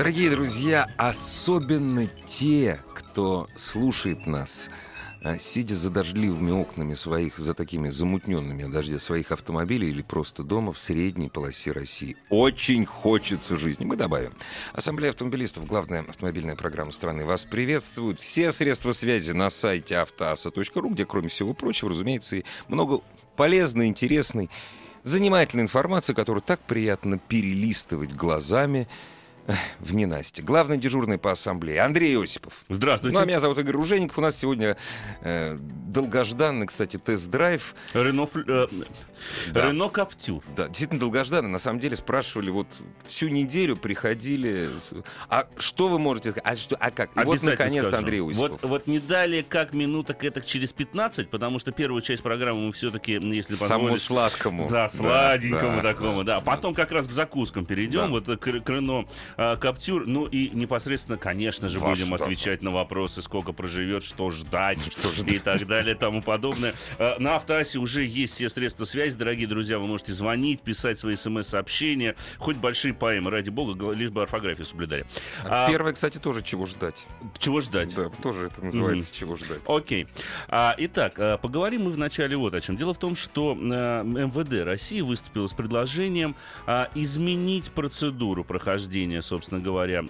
Дорогие друзья, особенно те, кто слушает нас, а, сидя за дождливыми окнами своих, за такими замутненными от дождя своих автомобилей или просто дома в средней полосе России. Очень хочется жизни. Мы добавим. Ассамблея автомобилистов, главная автомобильная программа страны, вас приветствует. Все средства связи на сайте автоаса.ру, где, кроме всего прочего, разумеется, и много полезной, интересной, занимательной информации, которую так приятно перелистывать глазами, в ненастье. Главный дежурный по ассамблее Андрей Осипов. Здравствуйте. Ну, а меня зовут Игорь Ружеников. У нас сегодня э, долгожданный, кстати, тест-драйв. Рено, э, Да. Рено Каптюр. Да, действительно долгожданный. На самом деле спрашивали, вот всю неделю приходили. А что вы можете сказать? А, что, а как? И вот, наконец-то, скажу. Андрей Осипов. Вот, вот не далее, как минуток это через 15, потому что первую часть программы мы все-таки, если Самому позволишь... сладкому. Да, сладенькому да, такому, да. Потом как раз к закускам перейдем, Да. вот к, к Рено а, Каптюр. Ну и непосредственно, конечно же, Ваш будем отвечать на вопросы, сколько проживет, что ждать и так далее, тому подобное. А, На Автоасе уже есть все средства связи, дорогие друзья. Вы можете звонить, писать свои смс-сообщения, хоть большие поэмы, ради бога, лишь бы орфографию соблюдали. А, Первое, кстати, тоже чего ждать. Чего ждать? Да, тоже это называется чего ждать. Окей. А, итак, а, поговорим мы вначале вот о чем. Дело в том, что МВД России выступило с предложением а, изменить процедуру прохождения, собственно говоря,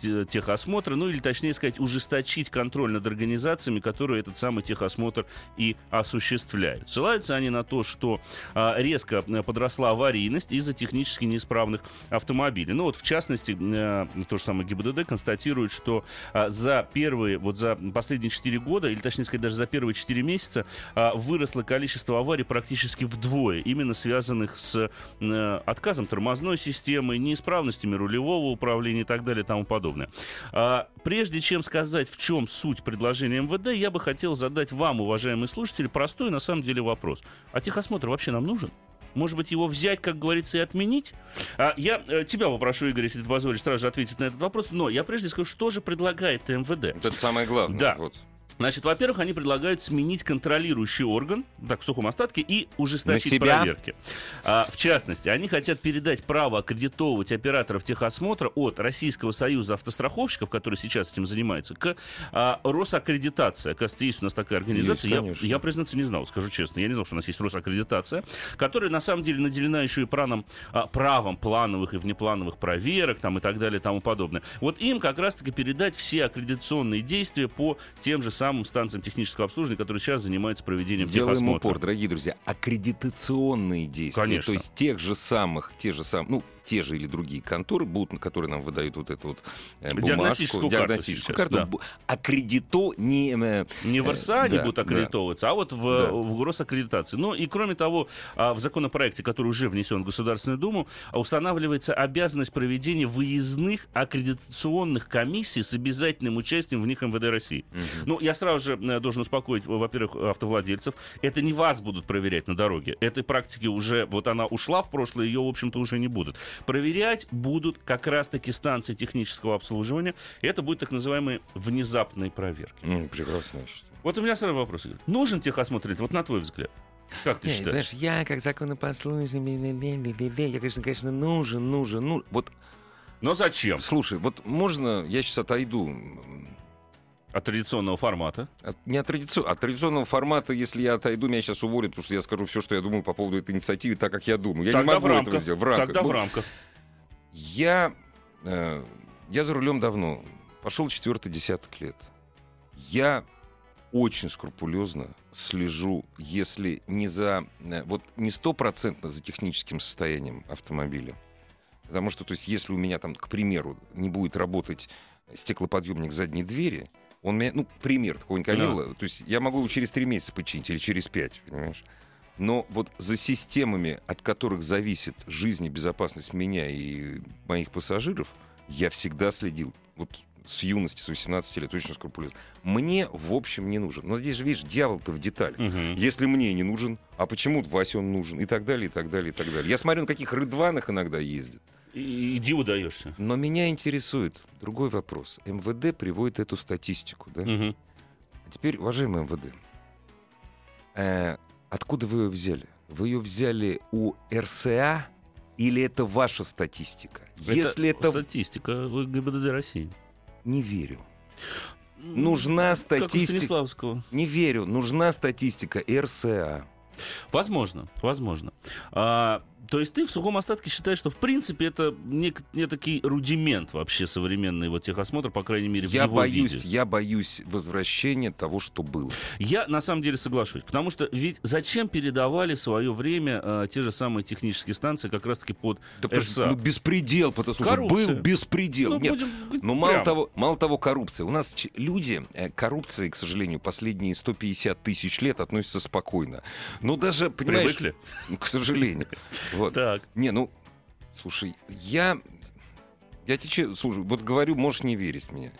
те- техосмотра, ну или точнее сказать, ужесточить контроль над организациями, которые этот самый техосмотр и осуществляют. Ссылаются они на то, что а, резко а, подросла аварийность из-за технически неисправных автомобилей. Ну вот, в частности, а, то же самое ГИБДД констатирует, что а, за первые, вот за последние 4 года, или точнее сказать, даже за первые 4 месяца, а, выросло количество аварий практически вдвое, именно связанных с э, отказом тормозной системы, неисправностями рулевого управления и так далее и тому подобное. А, Прежде чем сказать, в чем суть предложения МВД, я бы хотел задать вам, уважаемые слушатели, простой на самом деле вопрос. А техосмотр вообще нам нужен? Может быть, его взять, как говорится, и отменить? А, я э, тебя попрошу, Игорь, если ты позволишь, сразу же ответить на этот вопрос. Но я прежде скажу, что же предлагает МВД. Вот это самое главное. Да. Вот. Значит, во-первых, они предлагают сменить контролирующий орган, так, в сухом остатке, и ужесточить проверки. А, в частности, они хотят передать право аккредитовывать операторов техосмотра от Российского союза автостраховщиков, который сейчас этим занимается, к а, Росаккредитация. Оказывается, есть у нас такая организация. Есть, я, конечно. я, признаться, не знал, скажу честно. Я не знал, что у нас есть Росаккредитация, которая, на самом деле, наделена еще и правом, а, правом плановых и внеплановых проверок там, и так далее и тому подобное. Вот им как раз-таки передать все аккредитационные действия по тем же самым станциям технического обслуживания, которые сейчас занимаются проведением Сделаем техосмотра. упор, дорогие друзья. Аккредитационные действия. Конечно. То есть тех же самых, те же самые, ну, те же или другие конторы будут, которые нам выдают вот эту вот э, бумажку, Диагностическую карту диагностическую сейчас, карту. да. Бу- Аккредито не... э, Не в э, РСА они да, будут да. аккредитовываться, а вот в, Да. в Росаккредитации. Ну и кроме того, а, в законопроекте, который уже внесен в Государственную Думу, устанавливается обязанность проведения выездных аккредитационных комиссий с обязательным участием в них МВД России. Ну, я сразу же э, должен успокоить, во-первых, автовладельцев. Это не вас будут проверять на дороге. Этой практики уже, вот она ушла в прошлое, ее, в общем-то, уже не будут. Проверять будут как раз-таки станции технического обслуживания. И это будут так называемые внезапные проверки. М, Прекрасно. Вот у меня сразу вопрос, Игорь. Нужен техосмотр? Вот на твой взгляд. Как ты Не, считаешь? знаешь, я как законопослушный, я, конечно, конечно, нужен, нужен, нужен. Вот, Но зачем? слушай, вот можно, я сейчас отойду От традиционного формата. от, не от, традици- от традиционного формата, если я отойду, меня сейчас уволят, потому что я скажу все, что я думаю по поводу этой инициативы, так как я думаю. Я Тогда не могу в рамках. этого сделать. В рамках. Тогда в Ну, рамках. Я, э, я за рулем давно. Пошел четвертый десяток лет. Я очень скрупулезно слежу, если не за... э, Вот не стопроцентно за техническим состоянием автомобиля. Потому что, то есть, если у меня там, к примеру, не будет работать стеклоподъемник задней двери, он меня, ну, пример какой-нибудь Да. Камилла, то есть я могу его через три месяца починить или через пять, понимаешь? Но вот за системами, от которых зависит жизнь и безопасность меня и моих пассажиров, Я всегда следил. Вот с юности, с 18 лет, очень скрупулезно. Мне, в общем, не нужен. Но здесь же, видишь, дьявол-то в деталях. Мгм. Если мне не нужен, а почему Васе он нужен? И так далее, и так далее, и так далее. Я смотрю, на каких рыдванах иногда ездит. И- Иди удаешься. Но меня интересует другой вопрос. МВД приводит эту статистику, да? Мгм. А теперь, уважаемый МВД, э, откуда вы ее взяли? Вы ее взяли у РСА или это ваша статистика? Если это... статистика ГИБДД России. Не верю. Нужна статистика. Не верю. Нужна статистика РСА. Возможно, возможно. А, то есть ты в сухом остатке считаешь, что в принципе это нек- некий рудимент вообще современный вот техосмотр, по крайней мере, в Я его боюсь, виде. я боюсь возвращения того, что было. Я на самом деле соглашусь, потому что ведь зачем передавали в свое время э, те же самые технические станции как раз-таки под Да РСА? ну, беспредел, потому что был беспредел. Ну, Нет, будем говорить Ну, мало прямо. того, мало того, коррупция. У нас люди э, коррупции, к сожалению, последние 150 тысяч лет относятся спокойно. Но даже, понимаешь... Привыкли? ну, К сожалению. Вот. Так. Не, ну, слушай, я... Я тебе слушай, вот говорю, можешь не верить мне.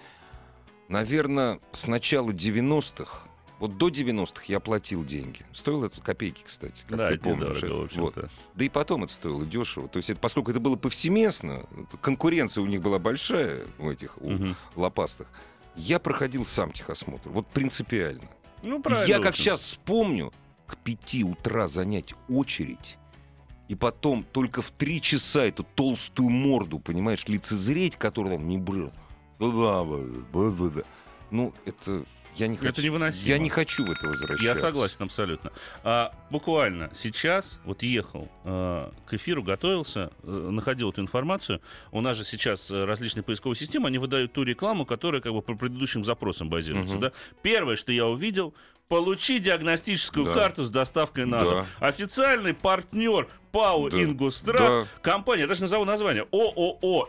Наверное, с начала 90-х, вот до 90-х я платил деньги. Стоило это копейки, кстати, как Да, ты это помнишь. недорого, это. Вот. Да и потом это стоило дешево. То есть, это, поскольку это было повсеместно, конкуренция у них была большая, у этих у Мгм. лопастых, я проходил сам техосмотр. Вот принципиально. Ну, правильно. я как сейчас вспомню, к пяти утра занять очередь, и потом только в три часа эту толстую морду, понимаешь, лицезреть, которую там не брал. Ну, это... Я не Это хочу, невыносимо. Я не хочу в это возвращаться. Я согласен абсолютно. А, буквально сейчас, вот ехал э, к эфиру, готовился, э, находил эту информацию. У нас же сейчас э, различные поисковые системы, они выдают ту рекламу, которая как бы по предыдущим запросам базируется. Мгм. Да? Первое, что я увидел, получи диагностическую Да. карту с доставкой на дом. Да. Официальный партнер ПАУ Да. «Ингустрах», Да. компания, я даже назову название, ООО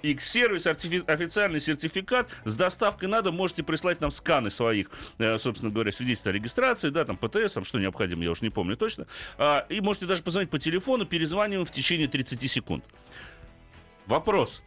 артифи- официальный сертификат с доставкой на дом. Можете прислать нам сканы своих, э, собственно говоря, свидетельств о регистрации, да, там ПТС, там что необходимо, я уж не помню точно. А, и можете даже позвонить по телефону, перезваниваем в течение 30 секунд. Вопрос.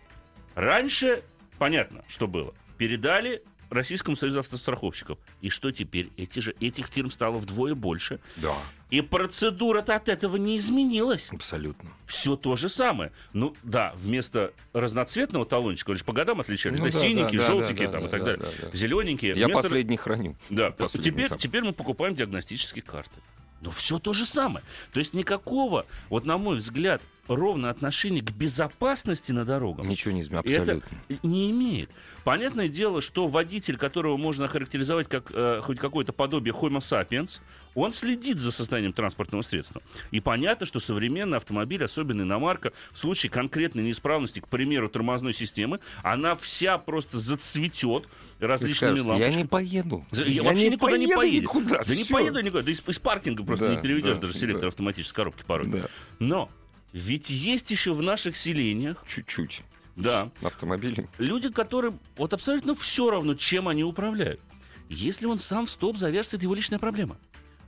Раньше, понятно, что было. Передали Российскому союзу автостраховщиков. И что теперь? Эти же, этих фирм стало вдвое больше. Да, И процедура-то от этого не изменилась. абсолютно. Все то же самое. Ну да, вместо разноцветного талончика, он же по годам отличались, Ну да, да, синенькие, да, желтенькие да, там да, и так да, далее. да, да. Зелененькие. Я вместо- последний храню. Да, Последний теперь, сам. теперь мы покупаем диагностические карты. Но все то же самое. То есть никакого, вот на мой взгляд, ровно отношения к безопасности на дорогах Ничего не изменилось, это абсолютно. не имеет. Понятное дело, что водитель, которого можно охарактеризовать как э, хоть какое-то подобие Homo sapiens, он следит за состоянием транспортного средства. И понятно, что современный автомобиль, особенно иномарка, в случае конкретной неисправности, к примеру, тормозной системы, она вся просто зацветет различными скажешь, лампочками. я не поеду. За- Я, вообще никуда не поеду никуда, да не всё. поеду никуда. Да из, из паркинга просто Да, не переведешь да, даже да. селектор автоматической коробки порой. Да, Но ведь есть еще в наших селениях, чуть-чуть. да, Автомобили. люди, которым вот абсолютно все равно, чем они управляют. Если он сам в стоп завяжется, это его личная проблема.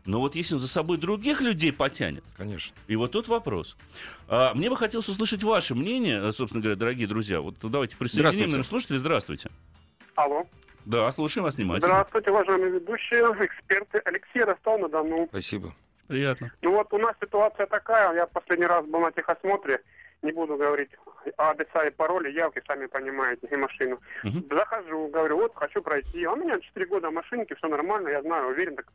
Но вот если он за собой других людей потянет, Конечно. и вот тут вопрос. А, мне бы хотелось услышать ваше мнение, э, собственно говоря, дорогие друзья. Вот давайте присоединим, Здравствуйте. наверное, слушатели. Здравствуйте. Алло. Да, слушаем вас внимательно. Здравствуйте, уважаемые ведущие, эксперты. Алексей Ростов-на-Дону. Спасибо. Приятно. Ну вот у нас ситуация такая, я последний раз был на техосмотре, не буду говорить адреса и пароли, явки, сами понимаете, и машину. Мгм. Захожу, говорю, вот, хочу пройти. А у меня 4 года машинки, все нормально, я знаю, уверен. Так.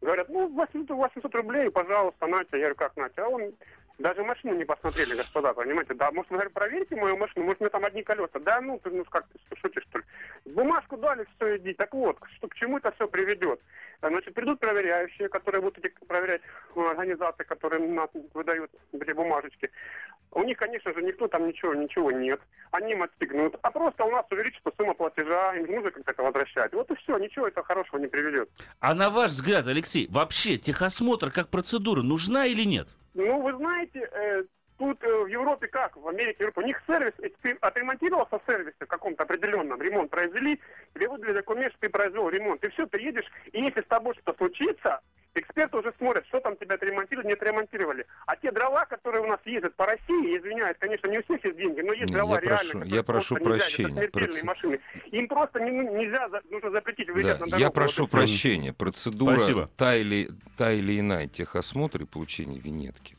Говорят, ну, 800, 800 рублей, пожалуйста, Натя. Я говорю, как Натя? А он даже машину не посмотрели, господа, понимаете? Да, может, вы говорю, проверьте мою машину, может, у меня там одни колеса. Да, ну, ты, ну, как ты шутишь, что ли? Бумажку дали, все, иди. Так вот, что, к чему это все приведет? Значит, придут проверяющие, которые будут эти проверять э, организации, которые нам выдают эти бумажечки. У них, конечно же, никто там ничего, ничего нет. Они им отстегнут. А просто у нас увеличится сумма платежа, им нужно как-то это возвращать. Вот и все, ничего это хорошего не приведет. А на ваш взгляд, Алексей, вообще техосмотр как процедура нужна или нет? Ну, вы знаете, э, тут э, в Европе как, в Америке, в Европе, у них сервис, если ты отремонтировался в сервисе каком-то определенном, ремонт произвели, тебе выдали документ, что ты произвел ремонт, и все, ты едешь, и если с тобой что-то случится, Эксперты уже смотрят, что там тебя отремонтировали, не отремонтировали. А те дрова, которые у нас ездят по России, извиняюсь, конечно, не у всех есть деньги, но есть Не, дрова я реально. прошу- я прошу нельзя, прощения, смертельные проц- машины. Им просто не- нельзя, за- нужно запретить выезжать Да, на дорогу. я Вот прошу всё. прощения. Процедура Спасибо. та или, та или иная техосмотр и получение винетки,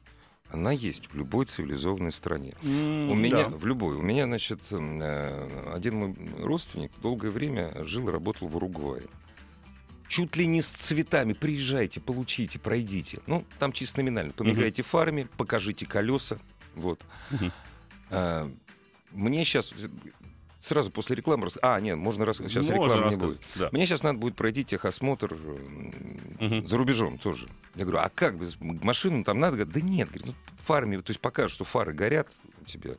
она есть в любой цивилизованной стране. У меня, в любой. У меня, значит, э, один мой родственник долгое время жил и работал в Уругвае. Чуть ли не с цветами. Приезжайте, получите, пройдите. Ну, там чисто номинально. Помигайте фарами, покажите колеса. Вот. Мгм. А, мне сейчас сразу после рекламы... рас- А, нет, можно раз... сейчас Можно рекламы не будет. да. Мне сейчас надо будет пройти техосмотр Мгм. за рубежом тоже. Я говорю, а как? Машину там надо? Да нет, говорит, ну, фарами, то есть покажут, что фары горят у тебя.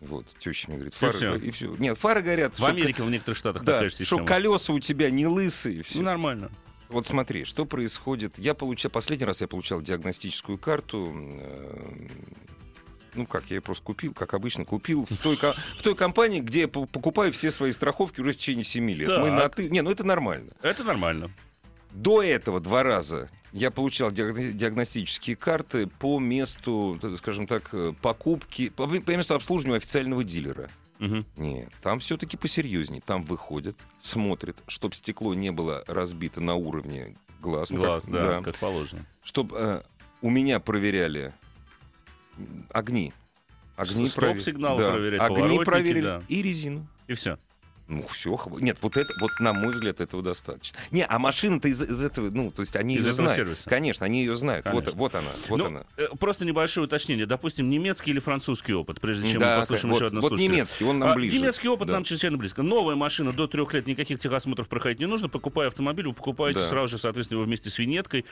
Вот, теща мне говорит, фары... всё. И все. Нет, фары горят. В чтоб- Америке, в некоторых штатах Да, такая же система. колеса у тебя не лысые. всё. Ну, нормально. Вот смотри, что происходит. Я получал, последний раз я получал диагностическую карту. э, Ну как, я ее просто купил, как обычно, купил в той, в той компании, где я по- покупаю все свои страховки уже в течение 7 лет. Мы на Так. ты... Не, ну это нормально. Это нормально. До этого два раза я получал диагно- диагностические карты по месту, э, скажем так, э, покупки, по, по месту обслуживания официального дилера. Мгм. Нет, там все-таки посерьезнее. Там выходят, смотрят, чтобы стекло не было разбито на уровне глаз. Ну, как- Глаз, да, как положено. Чтобы у меня проверяли огни. Огни стоп-сигнал да, проверять, Огни проверили да. и резину. И все. Ну, все. Нет, вот это, вот на мой взгляд, этого достаточно. Не, а машина-то из, из этого, ну, то есть они Из ее этого знают. сервиса. Конечно, они ее знают. Вот, Конечно. вот она, вот Ну, она. э, Просто небольшое уточнение. Допустим, немецкий или французский опыт, прежде чем Да, мы послушаем вот, еще одного вот слушателя. немецкий, он нам А, ближе. Немецкий опыт Да. нам чрезвычайно близко. Новая машина до трех лет никаких техосмотров проходить не нужно. Покупая автомобиль, вы покупаете Да. сразу же, соответственно, его вместе с винеткой.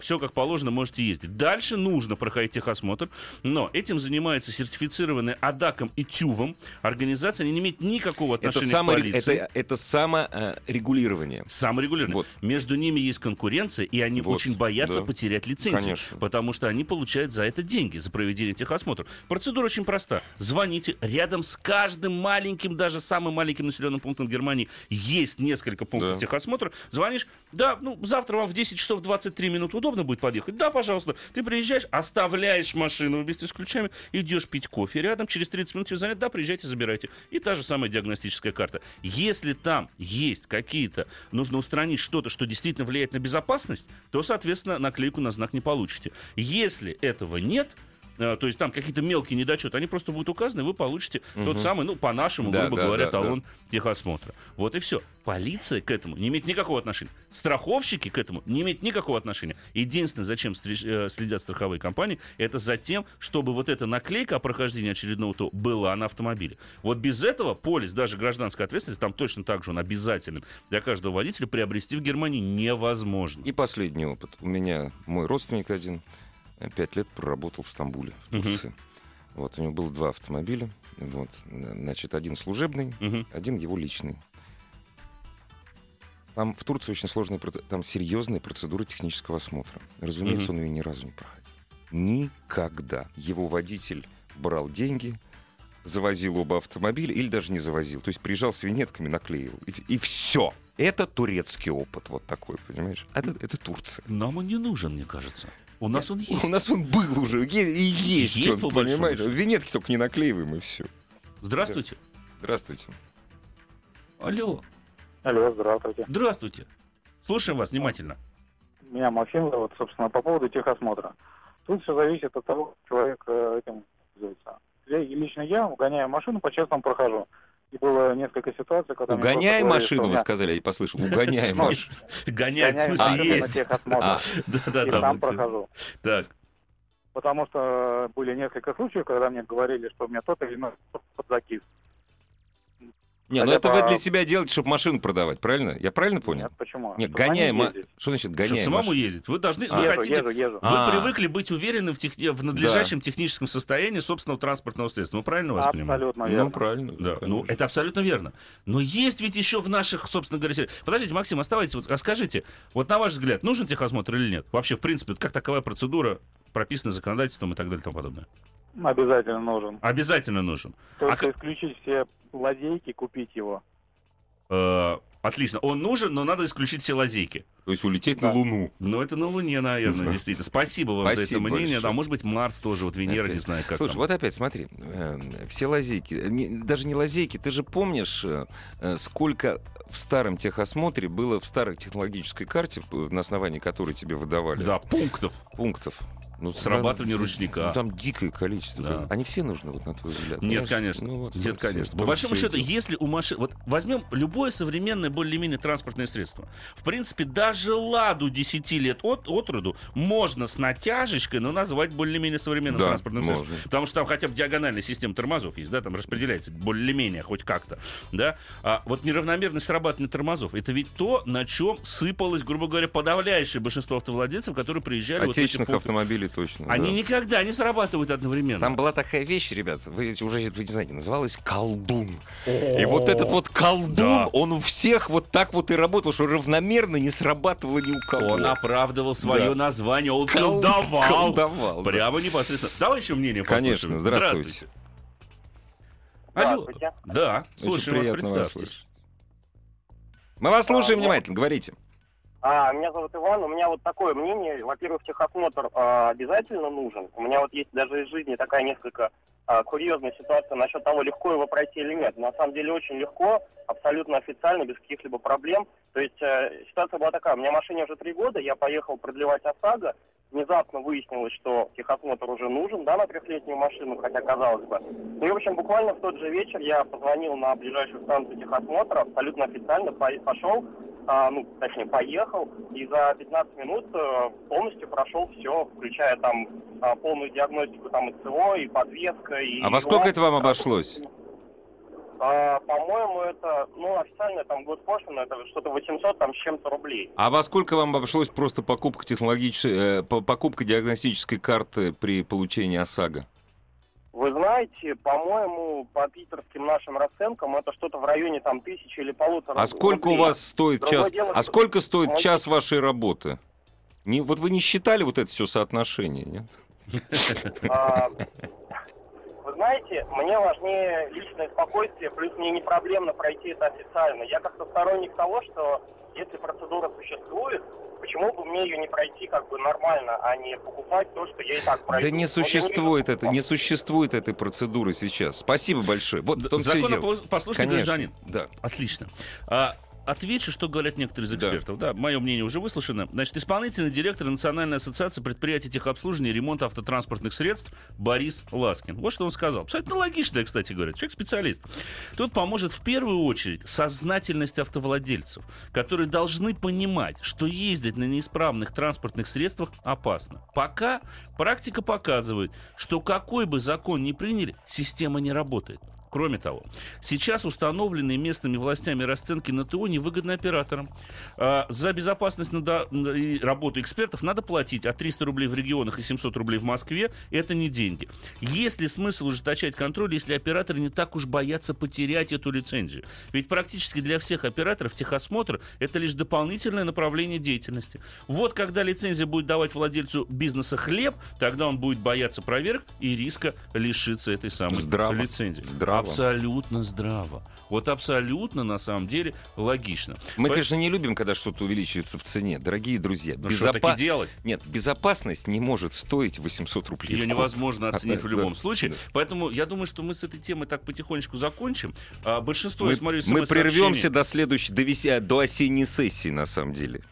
все как положено, можете ездить. Дальше нужно проходить техосмотр. Но этим занимается сертифицированная АДАКом и ТЮВом. Организация не имеет никакого Это, отношения само, к полиции. это, это саморегулирование. Саморегулирование. Вот. Между ними есть конкуренция, и они Вот, очень боятся да. потерять лицензию. Конечно. Потому что они получают за это деньги, за проведение техосмотров. Процедура очень проста. Звоните. Рядом с каждым маленьким, даже самым маленьким населенным пунктом Германии есть несколько пунктов Да. техосмотра. Звонишь, да, ну, завтра вам в 10 часов 23 минуты удобно будет подъехать? Да, пожалуйста. Ты приезжаешь, оставляешь машину вместе с ключами, идешь пить кофе. Рядом через 30 минут тебе звонят, да, приезжайте, забирайте. И та же самая диагностическая карта. Если там есть какие-то, нужно устранить что-то, что действительно влияет на безопасность, то, соответственно, наклейку на знак не получите. Если этого нет, то есть там какие-то мелкие недочеты, они просто будут указаны, вы получите тот самый, ну, по-нашему, Да, грубо да, говоря, да, талон техосмотра. Вот и все. Полиция к этому не имеет никакого отношения. Страховщики к этому не имеют никакого отношения. Единственное, зачем э, следят страховые компании, это за тем, чтобы вот эта наклейка о прохождении очередного ТО была на автомобиле. Вот без этого полис, даже гражданская ответственность, там точно так же он обязателен для каждого водителя, приобрести в Германии невозможно. И последний опыт. У меня мой родственник один э, пять лет проработал в Стамбуле, в. Турции. Вот, у него было два автомобиля. Вот, э, значит, один служебный, Мгм. один его личный. Там в Турции очень проц- там серьезная процедура технического осмотра. Разумеется, он ее ни разу не проходил. Никогда. Его водитель брал деньги, завозил оба автомобиля или даже не завозил. То есть приезжал с винетками, наклеивал. И, все. Это турецкий опыт вот такой, понимаешь? Это, это Турция. Нам он не нужен, мне кажется. У нас он есть. У нас он был уже, и есть, Есть, он, по большому понимаешь? счету. Винетки только не наклеиваем, и все. Здравствуйте. Здравствуйте. Алло. Алло, здравствуйте. Здравствуйте. Слушаем вас внимательно. Меня Максим зовут, собственно, по поводу техосмотра. Тут все зависит от того, как человек э, этим пользуется. Я- и лично я, угоняя машину, по-честному прохожу. И было несколько ситуаций, когда... Угоняй машину, что у вы меня- сказали, я не послышал. Угоняй Ну, машину. Гоняет, в смысле, есть. техосмотр. А, Да, да, И сам вот, э, прохожу. Так. Потому что были несколько случаев, когда мне говорили, что у меня тот или иной подзакис. Не, ну это вы для себя делаете, чтобы машину продавать, правильно? Я правильно понял? Нет, почему? Нет, Чтобы ездить. Что значит Чтобы гоняй самому ездить. Вы должны, вы хотите, езжу, езжу. вы А. привыкли быть уверенным в, техни- в надлежащем техническом состоянии собственного транспортного средства. Мы правильно вас понимаем? Абсолютно верно. Ну, правильно. Да, ну это абсолютно верно. Но есть ведь еще в наших, собственно говоря, Подождите, Максим, оставайтесь. Вот, а скажите, вот на ваш взгляд, нужен техосмотр или нет? Вообще, в принципе, вот как таковая процедура прописана законодательством и так далее и тому подобное. Обязательно нужен. Обязательно нужен. Только как- исключить все лазейки, купить его. Э, Отлично. Он нужен, но надо исключить все лазейки. То есть улететь на Луну. Ну, это на Луне, наверное, действительно. Спасибо вам за это Спасибо мнение. большое. Да, может быть, Марс тоже, вот Венера, Опять. не знаю, как Слушай, там. вот опять смотри, э, все лазейки, не- даже не лазейки, ты же помнишь, э, э, сколько в старом техосмотре было в старой технологической карте, на основании которой тебе выдавали Да, пунктов. пунктов? Ну, Срабатывание там- ручника. ну, там дикое количество. Да. Они все нужны, вот на твой взгляд? Нет, Понимаешь? конечно. Ну, вот, Нет, вот, конечно. По вот большому счету, это. если у машин... Вот возьмем любое современное, более-менее транспортное средство. В принципе, даже «Ладу» 10 лет от, от роду можно с натяжечкой, но назвать более-менее современным Да, транспортным можно. средством. Потому что там хотя бы диагональная система тормозов есть, да, там распределяется более-менее хоть как-то, да. А вот неравномерность срабатывания тормозов, это ведь то, на чем сыпалось, грубо говоря, подавляющее большинство автовладельцев, которые приезжали вот в эти Отечественных автомобилей точно. Они да. никогда не срабатывают одновременно. Там была такая вещь, ребят, вы уже вы не знаете, называлась колдун. И вот этот вот колдун, Да. он у всех вот так вот и работал, что равномерно не срабатывало ни у кого. Он оправдывал свое Да. название, он Кол- колдовал. колдовал, да. Прямо непосредственно. Давай еще мнение Конечно, послушаем. здравствуйте. Алло. Здравствуйте. Да, слушаем вас, вас представьтесь. слышать. Мы вас слушаем А, внимательно, говорите. А, меня зовут Иван. У меня вот такое мнение. Во-первых, техосмотр а, обязательно нужен. У меня вот есть даже из жизни такая несколько а, курьезная ситуация насчет того, легко его пройти или нет. На самом деле очень легко, абсолютно официально, без каких-либо проблем. То есть э, ситуация была такая. У меня машине уже три года, я поехал продлевать ОСАГО. Внезапно выяснилось, что техосмотр уже нужен, да, на трехлетнюю машину, хотя казалось бы. Ну и, в общем, буквально в тот же вечер я позвонил на ближайшую станцию техосмотра, абсолютно официально по- пошел, а, ну, точнее, поехал, и за 15 минут э, полностью прошел все, включая там полную диагностику там и ЦО, и подвеска, и... А во сколько ремонт. это вам обошлось? А, по-моему, это, ну, официально там госпошлина, это что-то 800 там с чем-то рублей. А во сколько вам обошлось просто покупка технологической, э, по- покупка диагностической карты при получении ОСАГО? Вы знаете, по-моему, по питерским нашим расценкам это что-то в районе там тысячи или полутора А сколько у рублей. вас стоит Другое час? дело, А сколько стоит час вашей работы? Не, вот вы не считали вот это все соотношение, нет? Знаете, мне важнее личное спокойствие, плюс мне не проблемно пройти это официально. Я как-то сторонник того, что если процедура существует, почему бы мне ее не пройти как бы нормально, а не покупать то, что я и так пройду. Да не существует это, не существует этой процедуры сейчас. Спасибо большое. Вот в том все и дело. Законопослушный гражданин. да. Отлично. А, отвечу, что говорят некоторые из Да. экспертов. Да. мое мнение уже выслушано. Значит, исполнительный директор Национальной ассоциации предприятий техобслуживания и ремонта автотранспортных средств Борис Ласкин. Вот что он сказал. Абсолютно логично, кстати говоря. Человек специалист. Тут поможет в первую очередь сознательность автовладельцев, которые должны понимать, что ездить на неисправных транспортных средствах опасно. Пока практика показывает, что какой бы закон ни приняли, система не работает. Кроме того, сейчас установленные местными властями расценки на ТО невыгодны операторам. А, За безопасность надо- и работу экспертов надо платить от 300 рублей в регионах и 700 рублей в Москве. Это не деньги. Есть ли смысл ужесточать контроль, если операторы не так уж боятся потерять эту лицензию? Ведь практически для всех операторов техосмотр – это лишь дополнительное направление деятельности. Вот когда лицензия будет давать владельцу бизнеса хлеб, тогда он будет бояться проверок и риска лишиться этой самой Здраво. лицензии. Здраво. Абсолютно здраво. Вот абсолютно, на самом деле, логично. Мы, По- конечно, не любим, когда что-то увеличивается в цене. Дорогие друзья, Ну, безопа- делать? Нет, безопасность не может стоить 800 рублей. Ее невозможно оценить А, в любом да, случае. да. Поэтому я думаю, что мы с этой темой так потихонечку закончим. А, большинство, Мы, я смотрю, мы прервемся до следующей, до, веся- до осенней сессии, на самом деле.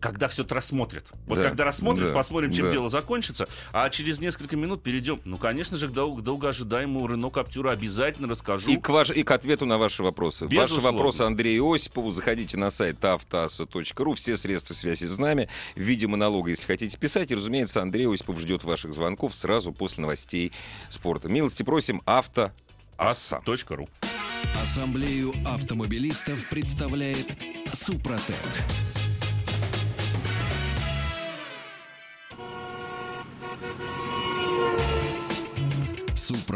Когда все это рассмотрят. Вот Да, когда рассмотрят, да, посмотрим, чем да. дело закончится. А через несколько минут перейдем, ну, конечно же, к дол- к долгоожидаемому Рено Каптюра обязательно расскажу. И к, ваш- и к ответу на ваши вопросы. Ваши Безусловно. вопросы Андрею Осипову. Заходите на сайт автоаса.ру. Все средства связи с нами. В виде монолога, если хотите писать. И, разумеется, Андрей Осипов ждет ваших звонков сразу после новостей спорта. Милости просим. Авто. Аса. Ас.ру. Ассамблею автомобилистов представляет Супротек.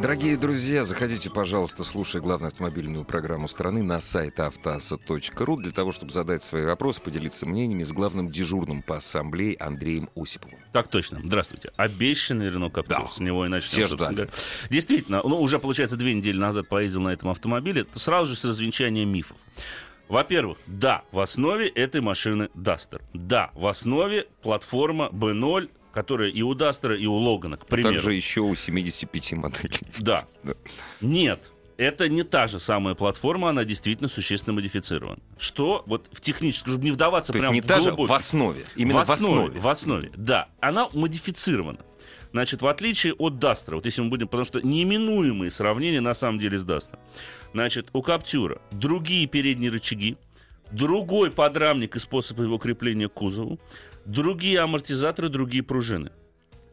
Дорогие друзья, заходите, пожалуйста, слушая главную автомобильную программу страны на сайт автоаса.ру для того, чтобы задать свои вопросы, поделиться мнениями с главным дежурным по ассамблее Андреем Осиповым. Так точно. Здравствуйте. Обещанный Рено Каптюр. Да. С него и начнем. Все ждали. говоря. Действительно, ну, уже, получается, две недели назад поездил на этом автомобиле. Это сразу же с развенчанием мифов. Во-первых, да, в основе этой машины Duster. Да, в основе платформа B0, которая и у Дастера, и у Логана, к примеру. Также еще у 75 моделей. Да. Да. Нет. Это не та же самая платформа, она действительно существенно модифицирована. Что вот в техническом, чтобы не вдаваться То есть прям не в та же, в основе. Именно в основе, в основе, да. Она модифицирована. Значит, в отличие от Дастера, вот если мы будем, потому что неименуемые сравнения на самом деле с Дастером. Значит, у Каптюра другие передние рычаги, другой подрамник и способ его крепления к кузову, другие амортизаторы, другие пружины.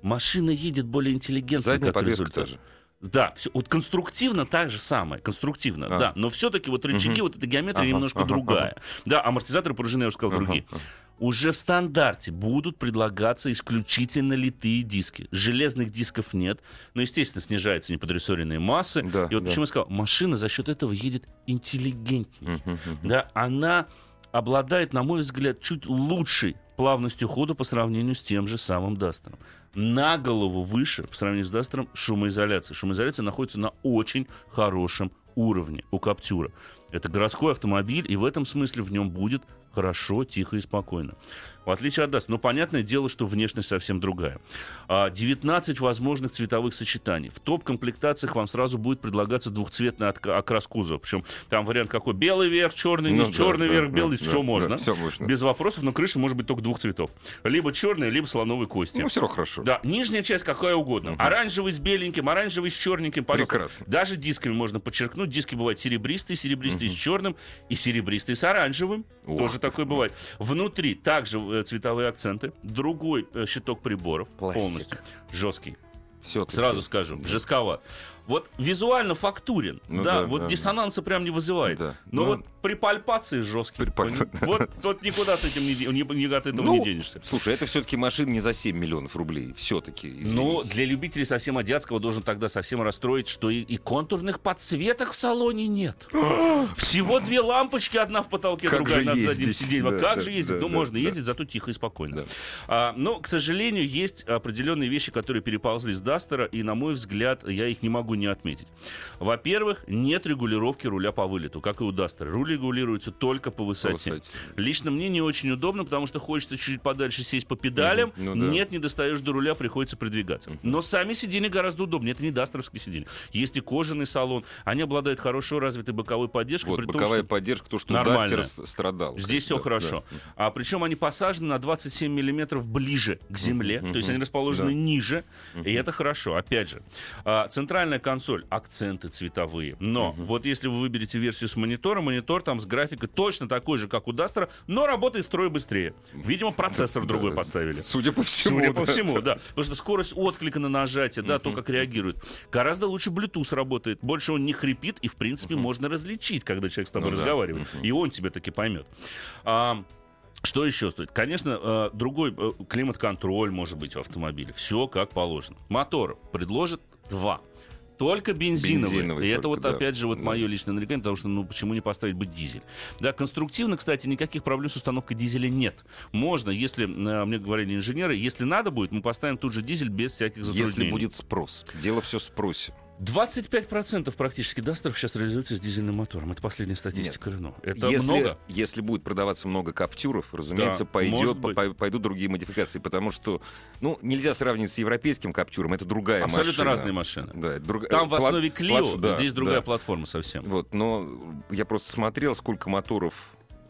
Машина едет более интеллигентно, Задняя подвеска результат. тоже. Да, всё- вот конструктивно так же самое, конструктивно, А. да, но все-таки вот рычаги, Мгм. вот эта геометрия Ага, немножко ага, другая. Да, амортизаторы, пружины, я уже сказал, Ага, другие. ага. Уже в стандарте будут предлагаться исключительно литые диски. Железных дисков нет, но, естественно, снижаются неподрессоренные массы. Да, И вот да. почему я сказал, машина за счет этого едет интеллигентнее. Мгм, мгм. Да, она обладает, на мой взгляд, чуть лучшей плавностью хода по сравнению с тем же самым Дастером. На голову выше, по сравнению с Дастером, шумоизоляция. Шумоизоляция находится на очень хорошем уровне у Каптюра. Это городской автомобиль, и в этом смысле в нем будет хорошо, тихо и спокойно. В отличие от Дастера. Но понятное дело, что внешность совсем другая. А, 19 возможных цветовых сочетаний. В топ-комплектациях вам сразу будет предлагаться двухцветный окрас кузова. Причем там вариант какой? Белый верх, черный Ну низ, да, черный да, верх, да, белый. да, все да, можно. всё можно. Без вопросов, но крыша может быть только двух цветов. Либо черная, либо слоновой кости. Ну, все равно хорошо. Да, нижняя часть какая угодно. Мгм. Оранжевый с беленьким, оранжевый с черненьким. Пожалуйста. Прекрасно. Даже дисками можно подчеркнуть. Диски бывают серебристые, серебристые Мгм. с черным и серебристые с оранжевым. Ух Тоже такое бывает. Внутри также э, цветовые акценты. Другой э, щиток приборов. Пластик. Полностью. Жесткий. Все Сразу скажу. Жестковат. Вот визуально фактурен. Ну да, да, вот да, диссонанса прям не вызывает. Да. Но Ну, вот при пальпации жесткий. При пальпа- Вот тут никуда с этим не, не- ни от этого Ну, не денешься. Слушай, это все-таки машина не за 7 миллионов рублей. Все-таки. Ну, для любителей совсем азиатского должен тогда совсем расстроить, что и, и контурных подсветок в салоне нет. Всего две лампочки, одна в потолке, Как другая же над задним ездить? сиденьем. А Да, как да, же ездить? да, ну, да, можно да. ездить, зато тихо и спокойно. Да. А, но, к сожалению, есть определенные вещи, которые переползли с Дастера, и, на мой взгляд, я их не могу не отметить. Во-первых, нет регулировки руля по вылету, как и у Дастера. Руль регулируется только по высоте. высоте. Лично мне не очень удобно, потому что хочется чуть подальше сесть по педалям. Мгм, ну да. Нет, не достаешь до руля, приходится продвигаться. Но сами сиденья гораздо удобнее. Это не дастеровские сиденья. Есть и кожаный салон. Они обладают хорошо развитой боковой поддержкой. Вот, при том, боковая что поддержка, то, что. Дастер страдал. Здесь все Да, хорошо. да. А причем они посажены на 27 миллиметров ближе к земле. Мгм, То есть они расположены Да. ниже. Мгм. И это хорошо. Опять же, а, центральная консоль, акценты цветовые. Но Мгм. вот если вы выберете версию с монитора, монитор там с графикой точно такой же, как у Дастера, но работает втрое быстрее. Видимо, процессор Да, другой да. поставили. Судя по всему. Судя по всему, да. Потому что скорость отклика на нажатие, да, то, как реагирует. Гораздо лучше Bluetooth работает. Больше он не хрипит, и, в принципе, можно различить, когда человек с тобой Ну разговаривает. И он тебя таки поймет. А, что еще стоит? Конечно, э, другой э, климат-контроль может быть у автомобиля. Все как положено. Мотор предложит два. Только бензиновый. Бензиновый И это только, вот да. опять же вот Да. мое личное нарекание, потому что ну почему не поставить бы дизель? Да, конструктивно, кстати, никаких проблем с установкой дизеля нет. Можно, если, э, мне говорили инженеры, если надо будет, мы поставим тут же дизель без всяких затруднений. Если будет спрос. Дело все в спросе. 25% практически Дастеров сейчас реализуется с дизельным мотором. Это последняя статистика Рено. Это если, много. если будет продаваться много каптюров, разумеется, Да, пойдет, по- пойдут другие модификации, потому что, ну, нельзя сравнивать с европейским каптюром, это другая Абсолютно машина. разные машины. Да, друг- Там в плат- основе Клио, плат- да, здесь другая да. платформа совсем. Вот, но я просто смотрел, сколько моторов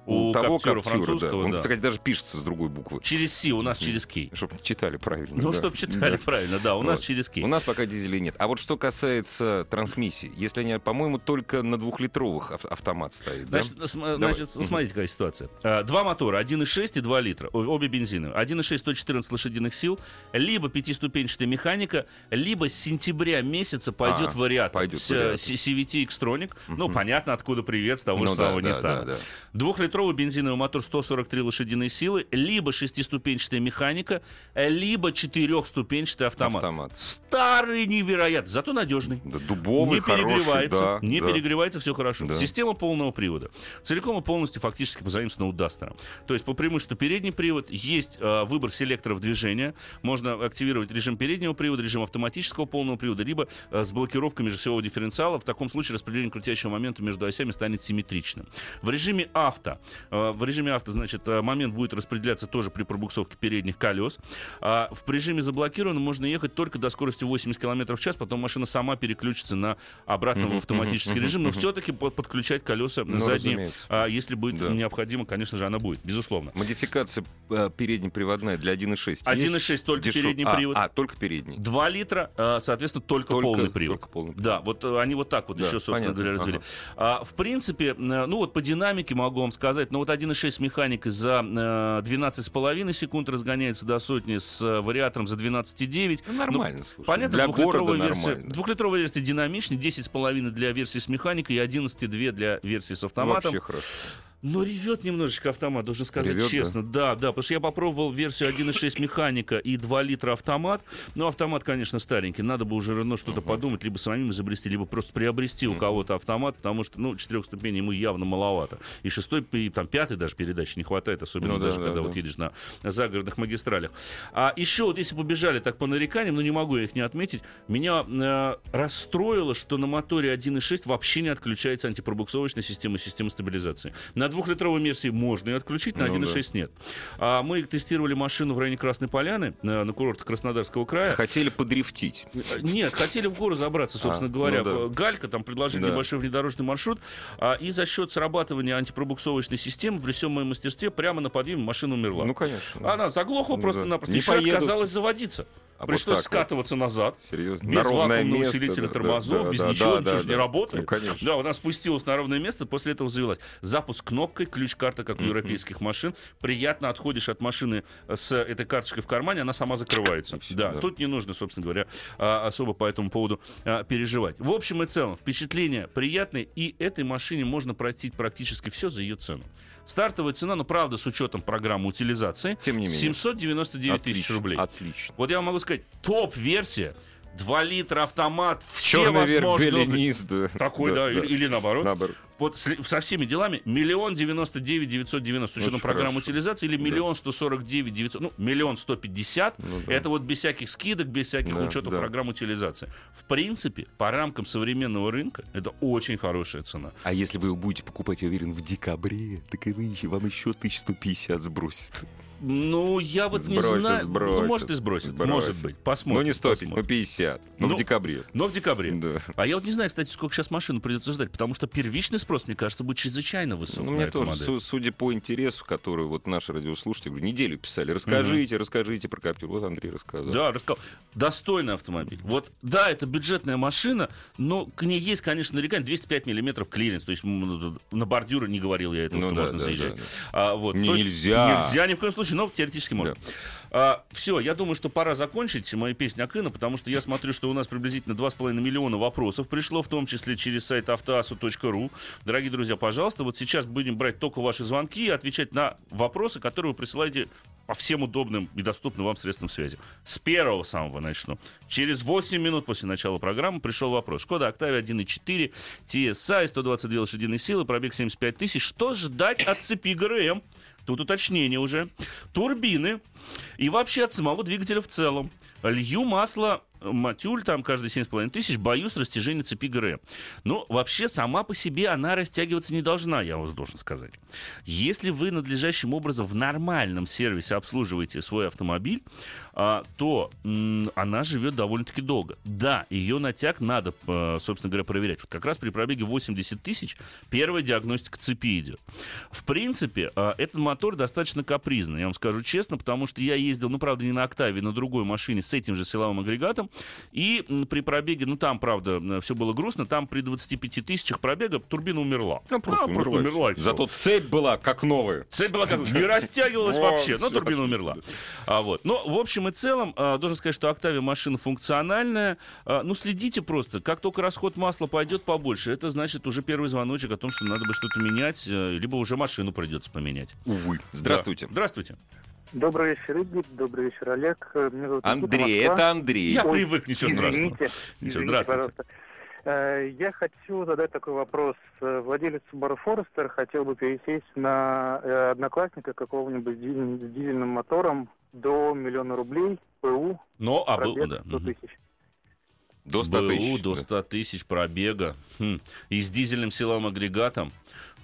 У того каптюра, да. французского, Он, да. кстати, даже пишется с другой буквы. Через Си, у нас через Кей. Чтобы читали правильно. Ну, да. чтобы читали Да. правильно, да, у нас Вот. через Кей. У нас пока дизелей нет. А вот что касается трансмиссии, если они, по-моему, только на двухлитровых ав- автомат стоит, да? Значит, см- значит, смотрите, какая ситуация. А, Два мотора, 1.6 и 2 литра, обе бензиновые. 1.6 114 лошадиных сил, либо пятиступенчатая механика, либо с сентября месяца пойдет А, вариатор. пойдет С- вариатор. CVT Xtronic. Ну, понятно, откуда привет с того Ну же да, самого да, Nissan. да, да. Двухлитровый Двухлитровый бензиновый мотор 143 лошадиные силы, либо шестиступенчатая механика, либо четырехступенчатый автомат. Автомат. Старый невероятно, зато надежный. Да, дубовый, не хороший, перегревается, да, не да. перегревается, все хорошо. Да. Система полного привода. Целиком и полностью фактически позаимствована у Дастера. То есть по преимуществу передний привод, есть э, выбор селекторов движения, можно активировать режим переднего привода, режим автоматического полного привода, либо э, с блокировкой межосевого дифференциала. В таком случае распределение крутящего момента между осями станет симметричным. В режиме авто, в режиме авто, значит, э, момент будет распределяться тоже при пробуксовке передних колес. А в режиме заблокированном можно ехать только до скорости 80 км в час, потом машина сама переключится на обратно в автоматический режим, но все-таки подключать колеса Ну, задние, а, если будет Да. необходимо, конечно же, она будет, безусловно. Модификация э, переднеприводная для 1.6. 1.6 только Дешев- передний а, привод. А, только передний. 2 литра, соответственно, только, Только- полный привод. только полный привод. Да, вот э, они вот так вот Да, еще, собственно понятно, говоря, развели. ага. А, в принципе, э, ну вот по динамике могу вам сказать, ну вот 1.6 с механикой за э, 12,5 секунд разгоняется до сотни, с э, вариатором за 12,9. Ну, нормально, слушай. Понятно, для двухлитровая города версия, нормально. двухлитровая версия динамичнее, 10,5 для версии с механикой и 11,2 для версии с автоматом. Вообще хорошо. Но ревет немножечко автомат, должен сказать Ревет, честно. Да? да, потому что я попробовал версию 1.6 механика и 2 литра автомат. Ну, автомат, конечно, старенький. Надо бы уже Рено что-то подумать, либо самим изобрести, либо просто приобрести у кого-то автомат, потому что, ну, четырех ступеней ему явно маловато. И шестой, и там пятой даже передачи не хватает, особенно Ну да, даже да, когда да. вот едешь на загородных магистралях. А еще вот если побежали так по нареканиям, ну, не могу я их не отметить, меня э, расстроило, что на моторе 1.6 вообще не отключается антипробуксовочная система, система стабилизации. На двухлитровой версии можно ее отключить, на Ну 1.6 нет. А мы тестировали машину в районе Красной Поляны, на, на курортах Краснодарского края. Хотели подрифтить. Нет, хотели в гору забраться, собственно А, говоря. ну да. Галька, там предложили Да. небольшой внедорожный маршрут. а, и за счет срабатывания антипробуксовочной системы в всем моем мастерстве прямо на подъеме машина умерла. Ну, конечно. Она заглохла Ну просто-напросто. да. Не Еще поедут. отказалась заводиться. А вот Пришлось вот. скатываться назад. Серьезно. Без На вакуумного место, усилителя да, тормозов, да, без да, ничего, да, ничего да, же не да. работает. Ну, конечно. Да, она спустилась на ровное место, после этого завелась. Запуск кнопкой, ключ-карта, как у европейских машин. Приятно отходишь от машины с этой карточкой в кармане, она сама закрывается. Да, да. тут не нужно, собственно говоря, а, особо по этому поводу а, переживать. В общем и целом, впечатление приятное, и этой машине можно простить практически все за ее цену. Стартовая цена, ну, правда, с учетом программы утилизации, Тем не менее. 799 тысяч рублей. Отлично. Вот я вам могу сказать, топ-версия, 2 литра автомат, все Черный верх, возможные... низ, да. Такой, да, или, или наоборот. Наоборот. Вот с- со всеми делами миллион девяносто девять девятьсот девяносто с учетом Очень программы хорошо. утилизации или Да. миллион сто сорок девять девятьсот, ну, миллион сто пятьдесят. Ну да. Это вот без всяких скидок, без всяких Да, учетов да. программ утилизации. В принципе, по рамкам современного рынка это очень хорошая цена. А если вы будете покупать, я уверен, в декабре, так и вы вам еще 1150 сбросит. Ну, я вот не Сбросит, знаю. Ну, сбросит, может и сбросит. сбросит. Может быть. Посмотрим. Ну, не 150, но посмотрим. 50. Но Ну, в декабре. Но в декабре. Да. А я вот не знаю, кстати, сколько сейчас машину придется ждать, потому что первичный спрос, мне кажется, будет чрезвычайно высок. Ну, мне тоже, модель. су- судя по интересу, который вот наши радиослушатели неделю писали, расскажите, расскажите про Каптюр. Вот Андрей рассказал. Да, рассказал. Достойный автомобиль. Вот, да, это бюджетная машина, но к ней есть, конечно, нарекание 205 миллиметров клиренс. То есть на бордюры не говорил я этого, Ну что да, можно да, заезжать. да, да. А, вот. Не, есть нельзя. Нельзя ни в коем случае, но теоретически можно. все, я думаю, что пора закончить мою песню Акына, потому что я смотрю, что у нас приблизительно 2,5 миллиона вопросов пришло, в том числе через сайт автоасу.ру. Дорогие друзья, пожалуйста, вот сейчас будем брать только ваши звонки и отвечать на вопросы, которые вы присылаете по всем удобным и доступным вам средствам связи. С первого самого начну. Через 8 минут после начала программы пришел вопрос. Шкода Октавия 1.4, TSI, 122 лошадиные силы, пробег 75 тысяч. Что ждать от цепи ГРМ? Тут уточнение уже. Турбины и вообще от самого двигателя в целом. Лью масло матюль там каждые 7,5 тысяч, боюсь растяжения цепи ГРМ. Но вообще сама по себе она растягиваться не должна, я вас должен сказать. Если вы надлежащим образом в нормальном сервисе обслуживаете свой автомобиль, а, то она живет довольно-таки долго. Да, ее натяг надо, э, собственно говоря, проверять. Вот как раз при пробеге 80 тысяч первая диагностика цепи идет. В принципе, э, этот мотор достаточно капризный, я вам скажу честно, потому что я ездил, ну, правда, не на «Октаве», на другой машине с этим же силовым агрегатом, и при пробеге, ну, там, правда, все было грустно, там при 25 тысячах пробега турбина умерла. Ну, просто, а, просто умерла. Зато цепь была как новая. Цепь была как не растягивалась вообще, но турбина умерла. А вот. Но в общем и целом, а, должен сказать, что Octavia машина функциональная. А, ну, следите просто. Как только расход масла пойдет побольше, это значит уже первый звоночек о том, что надо бы что-то менять, э, либо уже машину придется поменять. Увы. Здравствуйте. Да. Здравствуйте. Добрый вечер, Игорь. Добрый вечер, Олег. Меня зовут Андрей, это Андрей. Я Ой, привык, ничего страшного. Извините, ничего, здравствуйте. Пожалуйста. Э, я хочу задать такой вопрос. Э, владелец Subaru Forester хотел бы пересесть на э, одноклассника какого-нибудь с дизельным мотором до миллиона рублей, ПУ, Но, а был, да. 100 тысяч. До 100 тысяч. БУ, до 100 тысяч пробега. Хм. И с дизельным силовым агрегатом.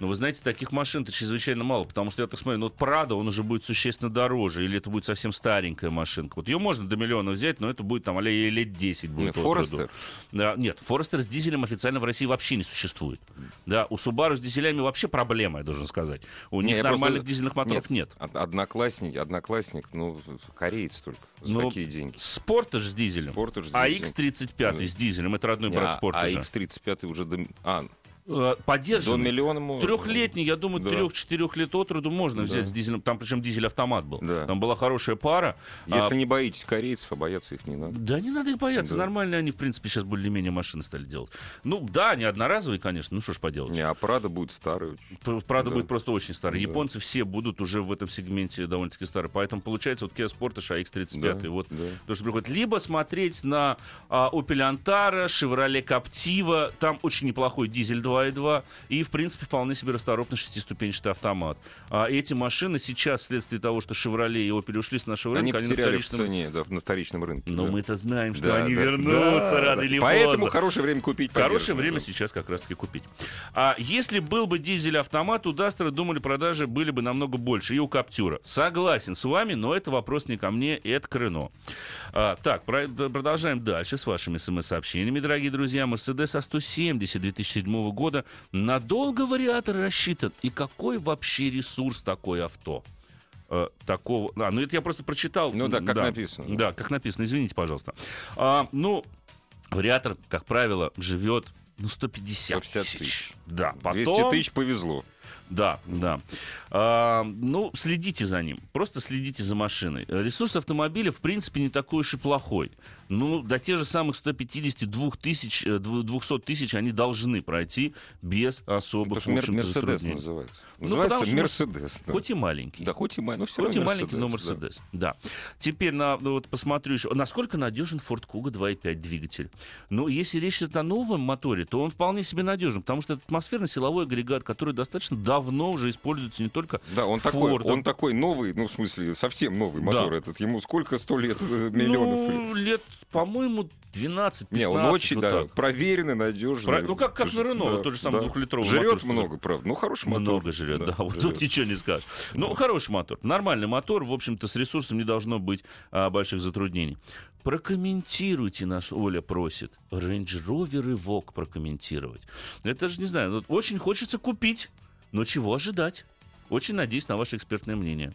Но вы знаете, таких машин-то чрезвычайно мало, потому что я так смотрю, ну вот Прада, он уже будет существенно дороже, или это будет совсем старенькая машинка. Вот ее можно до миллиона взять, но это будет там, а лет 10 будет. Форестер? Да, нет, Форестер с дизелем официально в России вообще не существует. Да, у Subaru с дизелями вообще проблема, я должен сказать. У Не, них нормальных просто- дизельных моторов нет. Од- Одноклассник, одноклассник, ну, кореец только. За Ну, такие деньги. Спортаж с дизелем. Спортаж с А дизелем. X35 Да. с дизелем, это родной брат а- Спортажа. А X35 уже до... А, Э, до Поддержанный. миллиона можно. Трехлетний, я думаю, Да. трех-четырех лет от роду можно Да. взять с дизелем. Там причем дизель-автомат был. Да. Там была хорошая пара. Если А, не боитесь корейцев, а бояться их не надо. Да не надо их бояться. Да. Нормально они, в принципе, сейчас более-менее машины стали делать. Ну, да, не одноразовые, конечно. Ну, что ж поделать. Не, а Прада будет старый очень. П- Правда, Да. будет просто очень старый. Да. Японцы все будут уже в этом сегменте довольно-таки старые. Поэтому получается вот Kia Sportage AX35. Да, вот да. то, что приходит. Либо смотреть на а, Opel Antara, Chevrolet Captiva. Там очень неплохой дизель 2.2. И, в принципе, вполне себе расторопный шестиступенчатый автомат. А эти машины сейчас, вследствие того, что Chevrolet и Opel ушли с нашего Они рынка, они на потеряли в вторичном... цене, да, на вторичном рынке. Но да. мы-то знаем, что Да, они да, вернутся да, рано да. или Поэтому поздно. хорошее время купить Хорошее время да. сейчас как раз-таки купить. А если был бы дизель-автомат, у Дастера, думали, продажи были бы намного больше. И у Каптюра. Согласен с вами, но это вопрос не ко мне, это к Рено. А, так, про- продолжаем дальше с вашими смс-сообщениями, дорогие друзья. Мерседес А170 2007 года. Надолго вариатор рассчитан? И какой вообще ресурс такой авто? Э, такого... А, ну это я просто прочитал. Ну да, как Да. написано. Да, как написано, извините, пожалуйста. А, ну, вариатор, как правило, живет ну, 150, 150 тысяч. тысяч. Да, потом... 200 тысяч повезло. Да, да. А, ну, следите за ним. Просто следите за машиной. Ресурс автомобиля, в принципе, не такой уж и плохой. Ну, до тех же самых 152 тысяч, э, дв- 200 тысяч они должны пройти без особых, что в Мерседес называется. Ну, Называется Мерседес. да. Хоть и маленький. Да, хоть и маленький, но все Хоть и маленький, но Мерседес, да. Да. Теперь на, ну, вот посмотрю еще, насколько надежен Ford Kuga 2.5 двигатель. Ну, если речь идет о новом моторе, то он вполне себе надежен, потому что это атмосферно-силовой агрегат, который достаточно давно уже используется не только Да, он такой, Фордом. он такой новый, ну, в смысле, совсем новый Да. мотор этот. Ему сколько, сто лет, э, миллионов лет? Ну, лет, по-моему, 12-15. Не, он очень, вот да, так. проверенный, надежный. Про- ну, как- как на Рено, вот тот же самый двухлитровый Жрет мотор, много, правда. Ну, хороший мотор. Много жрет, да, вот тут ничего не скажешь. Ну, хороший мотор, нормальный мотор, в общем-то, с ресурсом не должно быть а, больших затруднений. Прокомментируйте, наш Оля просит. Range Rover Evoque прокомментировать. Это же, не знаю, вот очень хочется купить, но чего ожидать? Очень надеюсь на ваше экспертное мнение.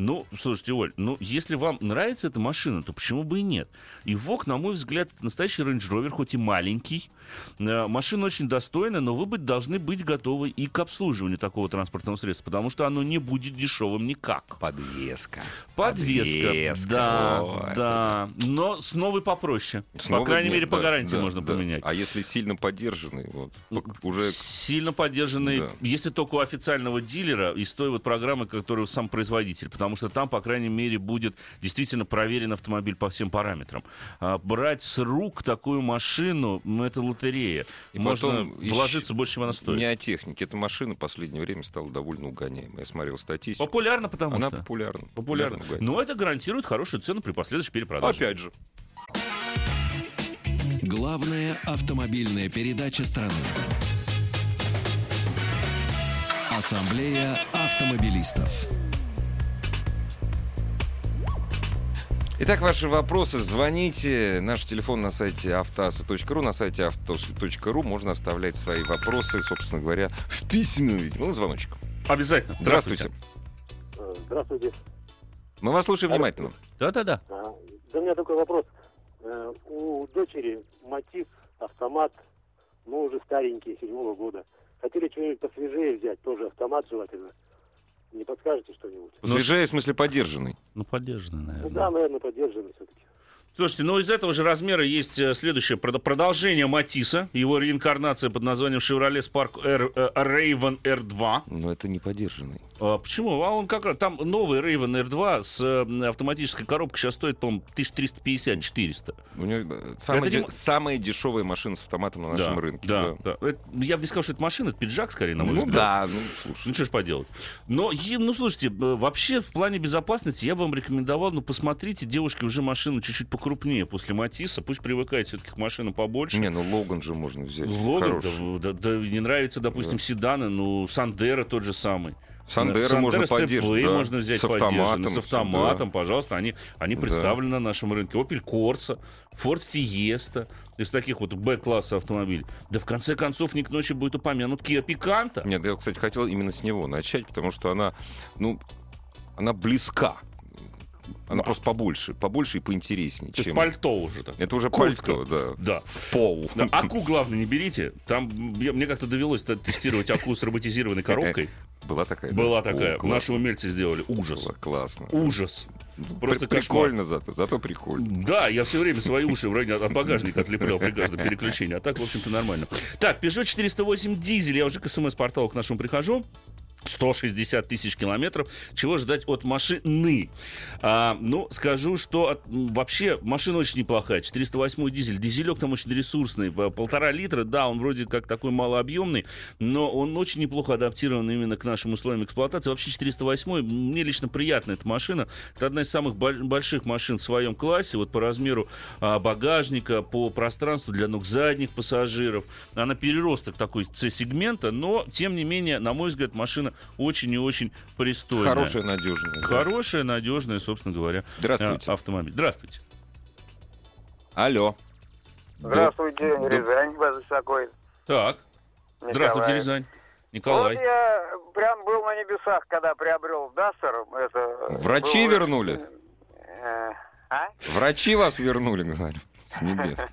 Ну, слушайте, Оль, ну, если вам нравится эта машина, то почему бы и нет? И ВОК, на мой взгляд, это настоящий Range Rover, хоть и маленький. Э, Машина очень достойная, но вы должны быть готовы и к обслуживанию такого транспортного средства, потому что оно не будет дешевым никак. Подвеска. Подвеска, Подвеска, да, вот да, но с новой попроще. С По крайней нет, мере, по да, гарантии да, можно да. поменять. А если сильно поддержанный, вот, пок- уже... Сильно поддержанный, Да. если только у официального дилера из той вот программы, которую сам производитель, потому что там, по крайней мере, будет действительно проверен автомобиль по всем параметрам. А брать с рук такую машину, ну, это лотерея. И Можно вложиться больше, чем она стоит. Не о технике. Эта машина в последнее время стала довольно угоняемой. Я смотрел статистику. Популярно, потому Она что. популярна. Популярно. угоняемая. Но это гарантирует хорошую цену при последующей перепродаже. Опять же. Главная автомобильная передача страны. Ассамблея автомобилистов. Итак, ваши вопросы звоните. Наш телефон на сайте автоаса.ру. На сайте авто.ру можно оставлять свои вопросы, собственно говоря, в письменном виде. Ну, звоночек. Обязательно. Здравствуйте. Здравствуйте. Мы вас слушаем внимательно. Да-да-да. Да у меня такой вопрос. Э, У дочери мотив, автомат, ну, уже старенький, седьмого года. Хотели что-нибудь посвежее взять, тоже автомат желательно. Не подскажете что-нибудь? Свежее, в смысле, поддержанный. Ну, поддержанный, Ну наверное. да, наверное, поддержанный все-таки. Слушайте, ну из этого же размера есть э, следующее прод- продолжение Матиса, его реинкарнация под названием Chevrolet Spark R, Raven R2. Но это не поддержанный. А почему? А он как раз... Там новый Raven R2 с автоматической коробкой сейчас стоит, по-моему, 1350-400. У него э, самая, Это не де- м- самая дешевая машина с автоматом на нашем да, рынке. Да, да. Это- я бы не сказал, что это машина, это пиджак скорее, на мой Ну взгляд. да, ну Ну слушай. что ж поделать. Но, ну слушайте, э, вообще в плане безопасности я бы вам рекомендовал, ну посмотрите, девушки, уже машину чуть-чуть покрупнее после Матиса, пусть привыкает все-таки к машинам побольше. Не, ну Логан же можно взять. Логан, да, да- да не нравится, допустим, седаны, ну, Сандера тот же самый. Сандеро Сандеро можно. Way да. можно взять с автоматом. с автоматом, пожалуйста, они, они Да. представлены на нашем рынке. Opel Corsa, Ford Fiesta, из таких вот Б-класса автомобилей. Да в конце концов, не к ночи будет упомянут Kia Picanto. Нет, я, кстати, хотел именно с него начать, потому что она, ну, она близка. Она Да. просто побольше, побольше и поинтереснее, То есть чем... пальто уже так. Это уже Куртка. пальто, да. Да. В пол. Да, Аку, главное, не берите. Там мне как-то довелось тестировать Аку с роботизированной коробкой. Была такая? да? Была О, такая. классно. Наши умельцы сделали. Ужас. Было Классно. Ужас. Просто При- кошмар. Прикольно зато, зато прикольно. Да, я все время свои уши в районе от багажника отлеплял при каждом переключении. А так, в общем-то, нормально. Так, Peugeot 408 дизель. Я уже к смс-порталу к нашему прихожу. 160 тысяч километров. Чего ждать от машины? А, ну, скажу, что от- вообще машина очень неплохая. 408 дизель. Дизелек там очень ресурсный. По- Полтора литра, да, он вроде как такой малообъемный, но он очень неплохо адаптирован именно к нашим условиям эксплуатации. Вообще 408 мне лично приятна эта машина. Это одна из самых боль- больших машин в своем классе. Вот по размеру а, багажника, по пространству для ног задних пассажиров. Она переросток такой C-сегмента, но, тем не менее, на мой взгляд, машина очень и очень пристойная. Хорошая, надежная. да. Хорошая, надежная, собственно говоря, Здравствуйте. а, автомобиль. Здравствуйте. Алло. Здравствуйте, Да. Рязань вас беспокоит. Так, Николай. здравствуйте, Рязань. Николай. Вот я прям был на небесах, когда приобрел Дастер. Это Врачи был- вернули? Э, А? Врачи вас вернули, говорю, с небес.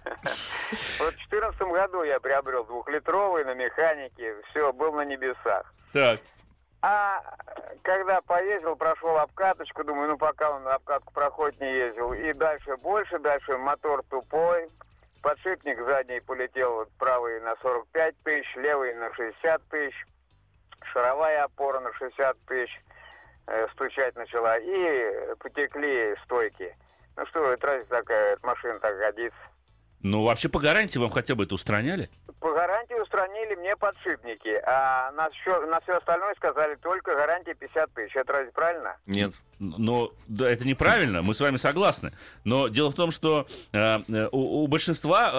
Вот в 2014 году я приобрел двухлитровый на механике. Все, был на небесах. Так, А когда поездил, прошел обкаточку, думаю, ну пока он обкатку проходит, не ездил. И дальше больше, дальше мотор тупой. Подшипник задний полетел вот правый на 45 тысяч, левый на 60 тысяч. Шаровая опора на 60 тысяч э, стучать начала. И потекли стойки. Ну что, это разве такая машина так годится? Ну вообще по гарантии вам хотя бы это устраняли? По гарантии устранили мне подшипники, а на все, на все остальное сказали только гарантия 50 тысяч. Это разве правильно? Нет. Но да, это неправильно, мы с вами согласны. Но дело в том, что э, э, у, у большинства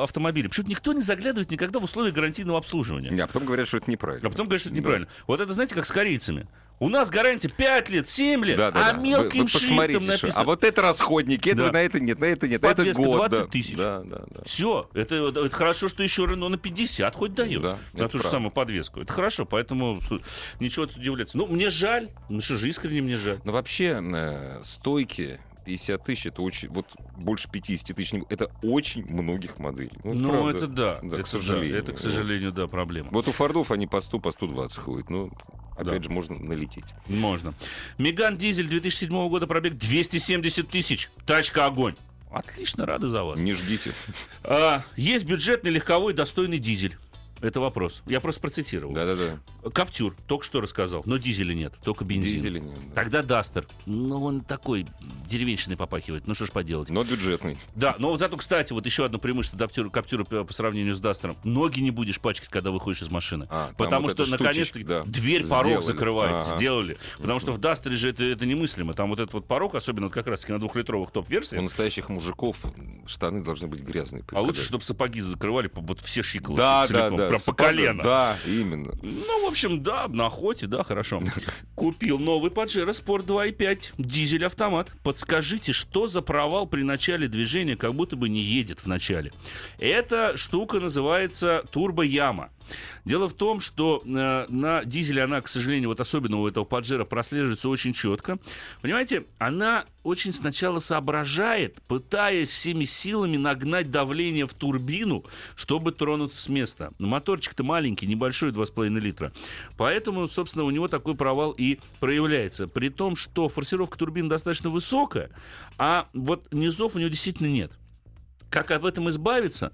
э, автомобилей почему-то никто не заглядывает никогда в условия гарантийного обслуживания. Не, А потом говорят, что это неправильно. А потом говорят, что это Да. неправильно. Вот это, знаете, как с корейцами. У нас гарантия 5 лет, 7 лет, Да, да, а да. мелким Вы- вы шрифтом что- написано. А вот это расходники, этого Да. на это нет, на это нет, на это Подвеска год. 20 да. тысяч. Да, да, да. Все, это, это хорошо, что еще Рено на 50 хоть дает. Да, на это ту же самую подвеску. Это хорошо, поэтому ничего тут удивляться. Ну, мне жаль. Ну что же, искренне мне жаль. Но вообще э, стойки 50 тысяч, это очень, вот больше 50 тысяч, это очень многих моделей. Ну, Ну, правда. это да. Да, это к сожалению. Да, это, к сожалению, да, проблема. Вот у Фордов они по 100, по 120 ходят. Ну, опять Да. же, можно налететь. Можно. Меган Дизель 2007 года пробег 270 тысяч. Тачка огонь. Отлично, рады за вас. Не ждите. А, есть бюджетный, легковой, достойный дизель. Это вопрос. Я просто процитировал. Да-да-да. Каптюр, только что рассказал, но дизеля нет, только бензин. Дизели нет. да. Тогда Дастер. Ну, он такой деревенщиной попахивает. Ну, что ж поделать. Но бюджетный. Да, но вот зато, кстати, вот еще одно преимущество Каптюра, Каптюра по, сравнению с Дастером. Ноги не будешь пачкать, когда выходишь из машины. А, Потому вот что, наконец-то, да, дверь, порог сделали. закрывает. Ага. Сделали. Потому что в Дастере же это, это немыслимо. Там вот этот вот порог, особенно как раз-таки на двухлитровых У топ-версиях. настоящих мужиков штаны должны быть грязные. А лучше, чтобы сапоги закрывали вот все щиколотки Да, да, целиком, да. Прям по колено. Да, именно. Ну, в общем, да, на охоте, да, хорошо. Купил новый Pajero Sport 2.5, дизель-автомат. Подскажите, что за провал при начале движения, как будто бы не едет в начале? Эта штука называется турбо-яма. Дело в том, что э, на дизеле она, к сожалению, вот особенно у этого Паджера прослеживается очень четко. Понимаете, она очень сначала соображает, пытаясь всеми силами нагнать давление в турбину, чтобы тронуться с места. Но моторчик-то маленький, небольшой, 2,5 литра. Поэтому, собственно, у него такой провал и проявляется. При том, что форсировка турбины достаточно высокая, а вот низов у него действительно нет. Как об этом избавиться?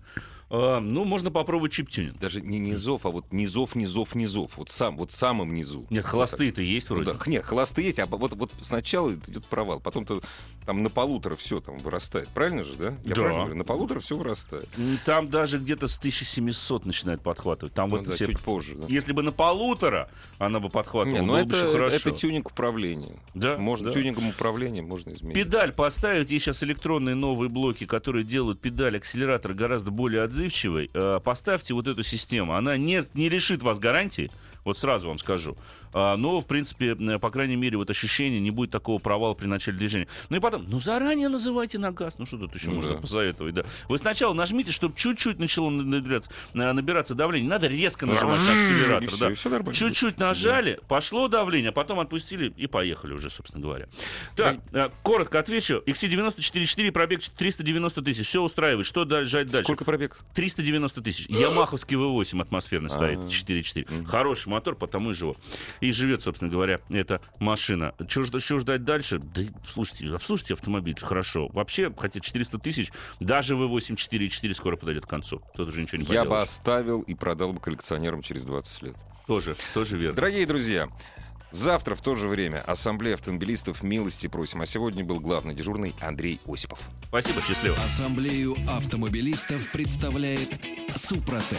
А, ну, можно попробовать чип-тюнинг. Даже не низов, а вот низов, низов, низов. Вот сам, вот самым низу. Нет, холостые-то есть вроде. Ну, да, нет, холостые есть, а вот, вот сначала идет провал, потом-то там на полутора все там вырастает. Правильно же, да? Я Да. правильно говорю? На полутора все вырастает. Там даже где-то с 1700 начинает подхватывать. Там Ну вот да, все- чуть позже. да. Если бы на полутора она бы подхватывала, Не, ну бы это, еще хорошо. это тюнинг управления. Да, можно да. тюнингом управления можно изменить. Педаль поставить, есть сейчас электронные новые блоки, которые делают педаль акселератора гораздо более отзывчивой. Э, Поставьте вот эту систему. Она не, не лишит вас гарантии, вот сразу вам скажу. А, Но, в принципе, по крайней мере, вот ощущение, не будет такого провала при начале движения. Ну и потом, ну заранее называйте на газ. Ну что тут еще Ну можно да. посоветовать, да. Вы сначала нажмите, чтобы чуть-чуть начало набираться, набираться давление. Не надо резко нажимать на и акселератор. да. и всё нормально Чуть-чуть нажали, пошло давление, а потом отпустили и поехали уже, собственно говоря. Так, э, коротко отвечу. XC94 пробег 390 тысяч. Все устраивает. Что дальше? Сколько пробег? 390 тысяч. Ямаховский V8 атмосферный стоит. А. 4.4. Хороший мотор, потому и живет. И живет, собственно говоря, эта машина. Чего ждать дальше? Да, слушайте, обслужите автомобиль, хорошо. Вообще, хотя 400 тысяч, даже V8 4.4 скоро подойдет к концу. Тут уже ничего не Я бы оставил и продал бы коллекционерам через 20 лет. Тоже, тоже верно. Дорогие друзья, завтра в то же время Ассамблея автомобилистов милости просим. А сегодня был главный дежурный Андрей Осипов. Спасибо, счастливо. Ассамблею автомобилистов представляет Супротек.